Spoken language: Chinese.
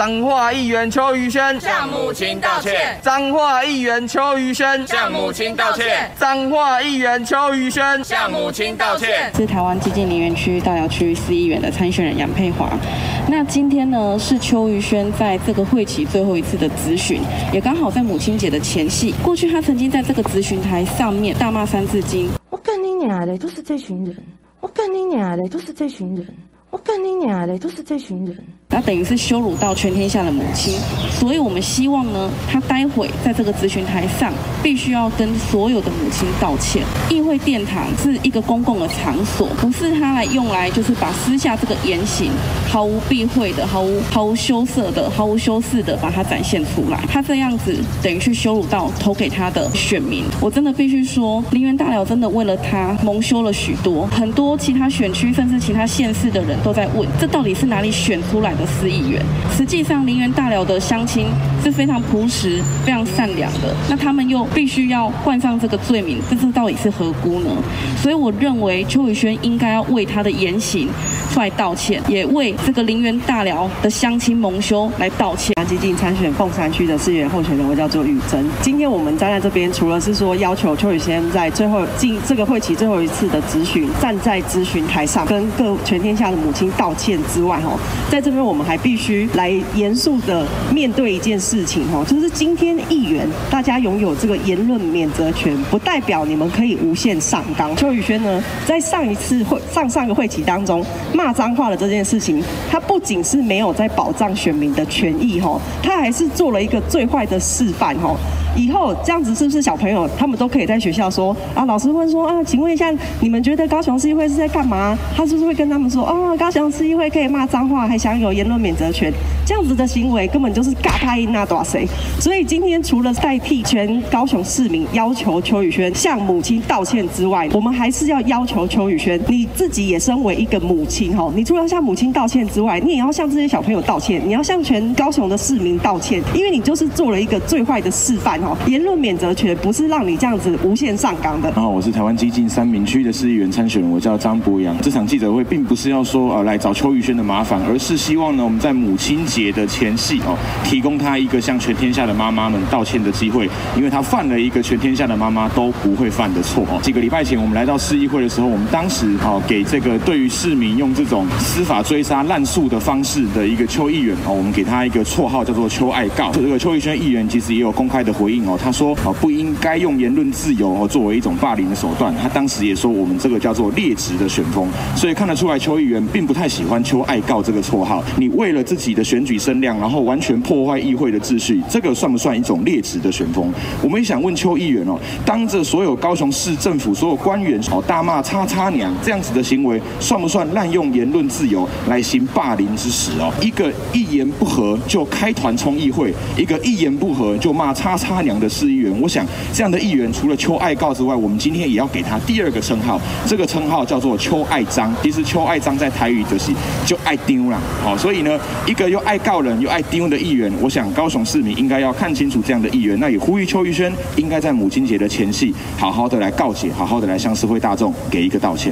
彰化议员邱于轩向母亲道歉。彰化议员邱于轩向母亲道歉。彰化议员邱于轩向母亲道歉。是台湾基进林园区大寮区市议员的参选人杨佩华。那今天呢，是邱于轩在这个会期最后一次的咨询，也刚好在母亲节的前夕。过去他曾经在这个咨询台上面大骂三字经。我干你娘的，都是这群人！我干你娘的，都是这群人！我干你娘的，都是这群人！那等于是羞辱到全天下的母亲，所以我们希望呢，他待会在这个咨询台上，必须要跟所有的母亲道歉。议会殿堂是一个公共的场所，不是他来用来就是把私下这个言行毫无避讳的、毫无毫无羞涩的、毫无修饰的把它展现出来。他这样子等于去羞辱到投给他的选民。我真的必须说，林园大寮真的为了他蒙羞了许多，很多其他选区甚至其他县市的人都在问，这到底是哪里选出来的？市议员，实际上林园大寮的乡亲是非常朴实、非常善良的，那他们又必须要冠上这个罪名，这是到底是何辜呢？所以我认为邱宇轩应该要为他的言行出来道歉，也为这个林园大寮的乡亲蒙羞来道歉。基进参选凤山区的市议员候选人，我叫做宇珍。今天我们站在这边，除了是说要求邱宇轩在最后进这个会期最后一次的咨询，站在咨询台上跟各全天下的母亲道歉之外，哈，在这边。我们还必须来严肃的面对一件事事情哦，就是今天议员大家拥有这个言论免责权，不代表你们可以无限上纲。邱宇轩呢，在上一次会上上个会期当中骂脏话的这件事情，他不仅是没有在保障选民的权益哦，他还是做了一个最坏的示范哦。以后这样子是不是小朋友他们都可以在学校说啊？老师问说啊，请问一下，你们觉得高雄市议会是在干嘛？他是不是会跟他们说啊，高雄市议会可以骂脏话，还享有言论免责权？这样子的行为根本就是尬拍那多谁？所以今天除了代替全高雄市民要求邱宇轩向母亲道歉之外，我们还是要要求邱宇轩，你自己也身为一个母亲哈，你除了向母亲道歉之外，你也要向这些小朋友道歉，你要向全高雄的市民道歉，因为你就是做了一个最坏的示范。言论免责权不是让你这样子无限上纲的。好，我是台湾基进三民区的市议员参选人，我叫张博洋。这场记者会并不是要说呃来找邱宇轩的麻烦，而是希望呢我们在母亲节的前夕哦，提供他一个向全天下的妈妈们道歉的机会，因为他犯了一个全天下的妈妈都不会犯的错哦。几个礼拜前我们来到市议会的时候，我们当时哦给这个对于市民用这种司法追杀滥诉的方式的一个邱议员哦，我们给他一个绰号叫做邱爱告。这个邱宇轩议员其实也有公开的回应哦，他。说：“啊，不应该用言论自由哦作为一种霸凌的手段。”他当时也说：“我们这个叫做劣质的选风。”所以看得出来，邱议员并不太喜欢“邱爱告”这个绰号。你为了自己的选举声量，然后完全破坏议会的秩序，这个算不算一种劣质的选风？我们也想问邱议员哦，当着所有高雄市政府所有官员哦大骂“叉叉娘”这样子的行为，算不算滥用言论自由来行霸凌之实哦？一个一言不合就开团冲议会，一个一言不合就骂“叉叉娘”的。市议员，我想这样的议员除了邱爱告之外，我们今天也要给他第二个称号，这个称号叫做邱爱章。其实邱爱章在台语就是就爱丢啦，好，所以呢，一个又爱告人又爱丢的议员，我想高雄市民应该要看清楚这样的议员，那也呼吁邱玉轩应该在母亲节的前夕，好好的来告解，好好的来向社会大众给一个道歉。